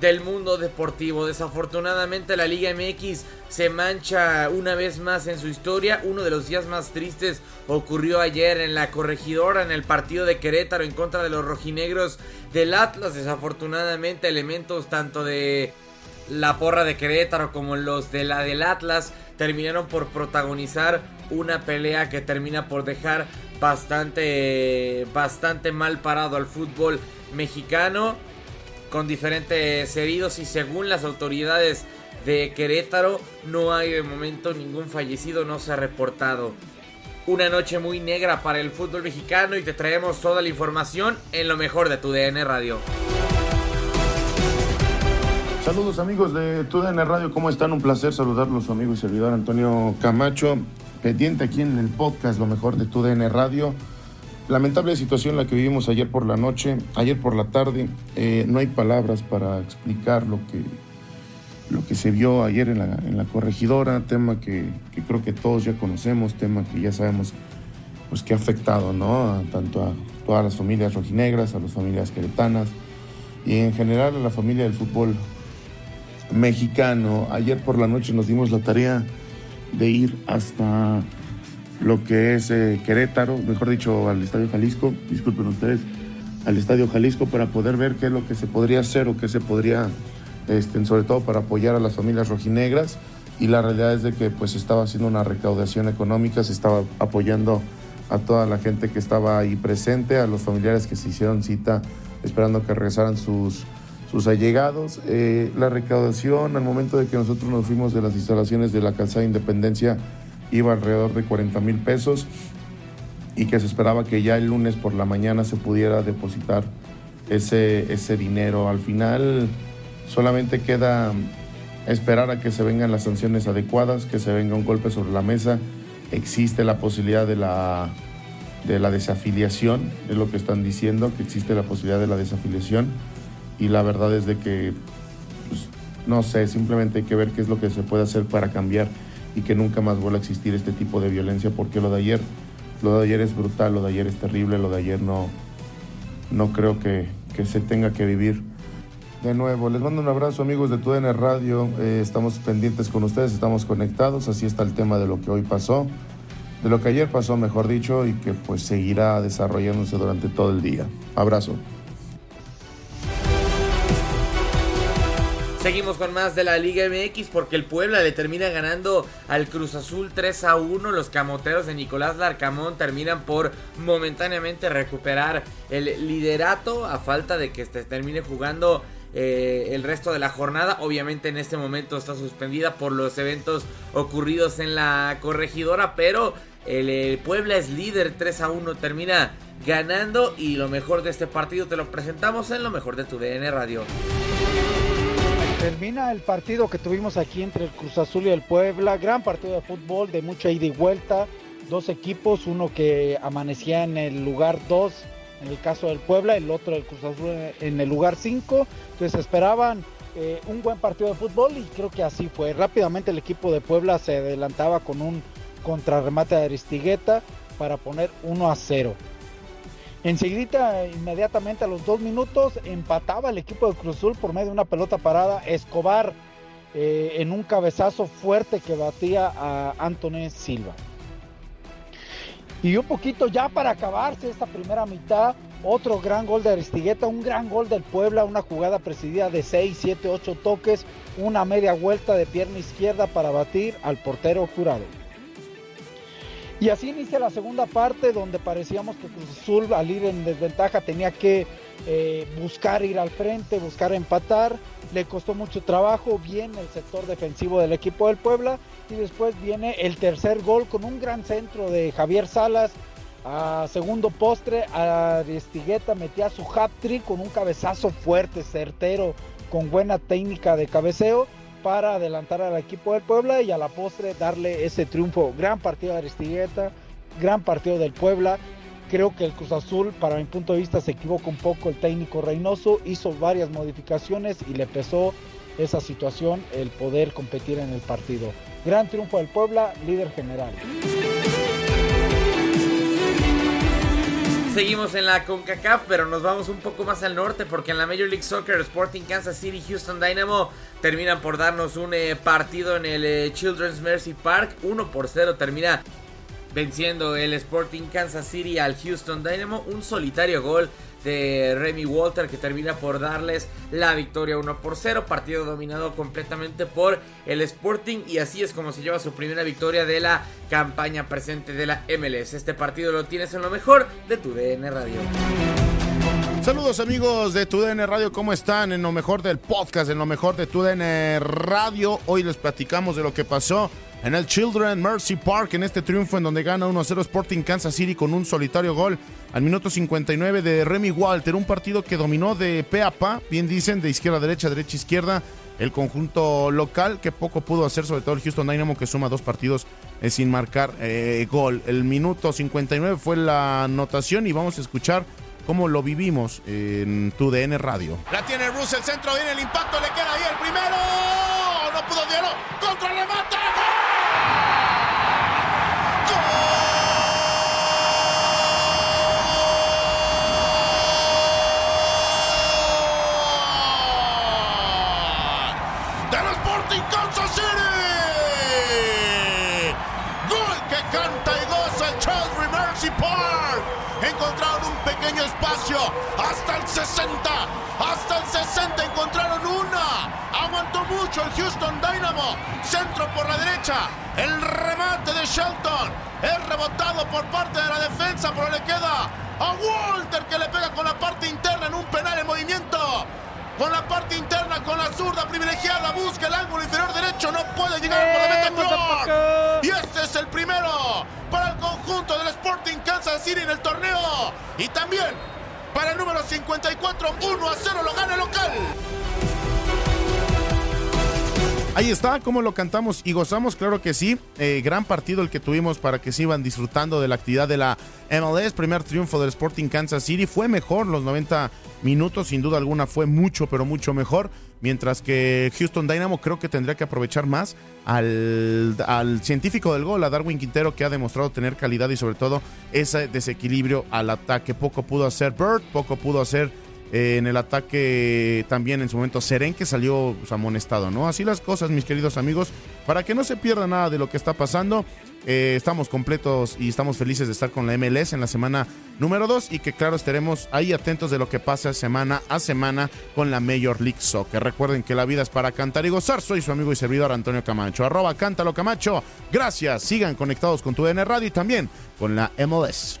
del mundo deportivo. Desafortunadamente la Liga MX se mancha una vez más en su historia. Uno de los días más tristes ocurrió ayer en la corregidora en el partido de Querétaro en contra de los rojinegros del Atlas. Desafortunadamente elementos tanto de la porra de Querétaro como los de la del Atlas terminaron por protagonizar una pelea que termina por dejar bastante bastante mal parado al fútbol mexicano con diferentes heridos y según las autoridades de Querétaro no hay de momento ningún fallecido, no se ha reportado. Una noche muy negra para el fútbol mexicano y te traemos toda la información en lo mejor de tu DN Radio. Saludos amigos de TUDN Radio, ¿cómo están? Un placer saludarlos, su amigo y servidor Antonio Camacho, pendiente aquí en el podcast Lo mejor de TUDN Radio. Lamentable situación la que vivimos ayer por la noche, ayer por la tarde. Eh, no hay palabras para explicar lo que, lo que se vio ayer en la, en la corregidora, tema que, creo que todos ya conocemos, tema que ya sabemos pues, que ha afectado ¿no? tanto a todas las familias rojinegras, a las familias queretanas y en general a la familia del fútbol mexicano. Ayer por la noche nos dimos la tarea de ir hasta lo que es eh, Querétaro, mejor dicho, al Estadio Jalisco, disculpen ustedes, al Estadio Jalisco para poder ver qué es lo que se podría hacer o qué se podría, este, sobre todo para apoyar a las familias rojinegras. Y la realidad es de que pues estaba haciendo una recaudación económica, se estaba apoyando a toda la gente que estaba ahí presente, a los familiares que se hicieron cita esperando que regresaran sus, sus allegados. Eh, la recaudación al momento de que nosotros nos fuimos de las instalaciones de la Calzada Independencia iba alrededor de 40 mil pesos y que se esperaba que ya el lunes por la mañana se pudiera depositar ese, ese dinero. Al final solamente queda esperar a que se vengan las sanciones adecuadas, que se venga un golpe sobre la mesa. Existe la posibilidad de la, de la desafiliación, es lo que están diciendo, que existe la posibilidad de la desafiliación y la verdad es de que, pues, no sé, simplemente hay que ver qué es lo que se puede hacer para cambiar y que nunca más vuelva a existir este tipo de violencia, porque lo de ayer, lo de ayer es brutal, lo de ayer es terrible, lo de ayer no, no creo que, que se tenga que vivir de nuevo. Les mando un abrazo amigos de TUDN Radio. Eh, estamos pendientes con ustedes, estamos conectados. Así está el tema de lo que hoy pasó, de lo que ayer pasó, mejor dicho, y que pues seguirá desarrollándose durante todo el día. Abrazo. Seguimos con más de la Liga MX porque el Puebla le termina ganando al Cruz Azul 3 a 1. Los camoteros de Nicolás Larcamón terminan por momentáneamente recuperar el liderato a falta de que se termine jugando eh, el resto de la jornada. Obviamente en este momento está suspendida por los eventos ocurridos en la corregidora, pero el, el Puebla es líder 3 a 1, termina ganando y lo mejor de este partido te lo presentamos en lo mejor de tu DN Radio. Termina el partido que tuvimos aquí entre el Cruz Azul y el Puebla. Gran partido de fútbol, de mucha ida y vuelta. Dos equipos, uno que amanecía en el lugar 2, en el caso del Puebla, el otro del Cruz Azul en el lugar 5. Entonces esperaban eh, un buen partido de fútbol y creo que así fue. Rápidamente el equipo de Puebla se adelantaba con un contrarremate de Aristigueta para poner 1 a 0. Enseguida, inmediatamente a los dos minutos, empataba el equipo de Cruz Azul por medio de una pelota parada. Escobar eh, en un cabezazo fuerte que batía a Anthony Silva. Y un poquito ya para acabarse esta primera mitad, otro gran gol de Aristigueta, un gran gol del Puebla, una jugada presidida de 6, 7, 8 toques, una media vuelta de pierna izquierda para batir al portero jurado. Y así inicia la segunda parte donde parecíamos que Cruz Azul al ir en desventaja tenía que eh, buscar ir al frente, buscar empatar. Le costó mucho trabajo, bien el sector defensivo del equipo del Puebla. Y después viene el tercer gol con un gran centro de Javier Salas. A segundo postre, Aristigueta metía su hat-trick con un cabezazo fuerte, certero, con buena técnica de cabeceo para adelantar al equipo del Puebla y a la postre darle ese triunfo. Gran partido de Aristigueta, gran partido del Puebla. Creo que el Cruz Azul, para mi punto de vista, se equivocó un poco el técnico Reynoso, hizo varias modificaciones y le pesó esa situación el poder competir en el partido. Gran triunfo del Puebla, líder general. Seguimos en la CONCACAF, pero nos vamos un poco más al norte porque en la Major League Soccer Sporting Kansas City Houston Dynamo terminan por darnos un eh, partido en el eh, Children's Mercy Park. 1 por 0 termina venciendo el Sporting Kansas City al Houston Dynamo. Un solitario gol de Remy Walter que termina por darles la victoria 1 por 0. Partido dominado completamente por el Sporting y así es como se lleva su primera victoria de la campaña presente de la MLS. Este partido lo tienes en lo mejor de tu DN Radio. Saludos amigos de TUDN Radio, ¿cómo están? En lo mejor del podcast, en lo mejor de TUDN Radio. Hoy les platicamos de lo que pasó en el Children Mercy Park en este triunfo en donde gana 1-0 Sporting Kansas City con un solitario gol al minuto 59 de Remy Walter, un partido que dominó de pe a pa, bien dicen, de izquierda a derecha, derecha a izquierda, el conjunto local que poco pudo hacer, sobre todo el Houston Dynamo que suma dos partidos eh, sin marcar eh, gol. El minuto 59 fue la anotación y vamos a escuchar cómo lo vivimos en tu DN Radio. La tiene Russell, centro, viene el impacto, le queda ahí el primero. No pudo Diego, contra el remate. Pequeño espacio hasta el 60. Hasta el 60 encontraron una. Aguantó mucho el Houston Dynamo. Centro por la derecha. El remate de Shelton. Es rebotado por parte de la defensa, pero le queda a Walter que le pega con la parte interna en un penal en movimiento. Con la parte interna, con la zurda privilegiada, busca el ángulo inferior derecho, no puede llegar por la meta Clark. Y este es el primero para el conjunto del Sporting Kansas City en el torneo. Y también para el número 54, 1 a 0 lo gana el local. Ahí está, cómo lo cantamos y gozamos, claro que sí. Eh, gran partido el que tuvimos para que se iban disfrutando de la actividad de la MLS. Primer triunfo del Sporting Kansas City. Fue mejor los 90 minutos, sin duda alguna fue mucho, pero mucho mejor. Mientras que Houston Dynamo creo que tendría que aprovechar más al, al científico del gol, a Darwin Quintero, que ha demostrado tener calidad y sobre todo ese desequilibrio al ataque. Poco pudo hacer Bird, poco pudo hacer En el ataque también en su momento Seren que salió pues, amonestado, ¿no? Así las cosas, mis queridos amigos, para que no se pierda nada de lo que está pasando. Eh, estamos completos y estamos felices de estar con la MLS en la semana número 2 y que claro estaremos ahí atentos de lo que pasa semana a semana con la Major League Soccer. Recuerden que la vida es para cantar y gozar. Soy su amigo y servidor Antonio Camacho. Arroba Cántalo Camacho. Gracias. Sigan conectados con tu DN Radio y también con la MLS.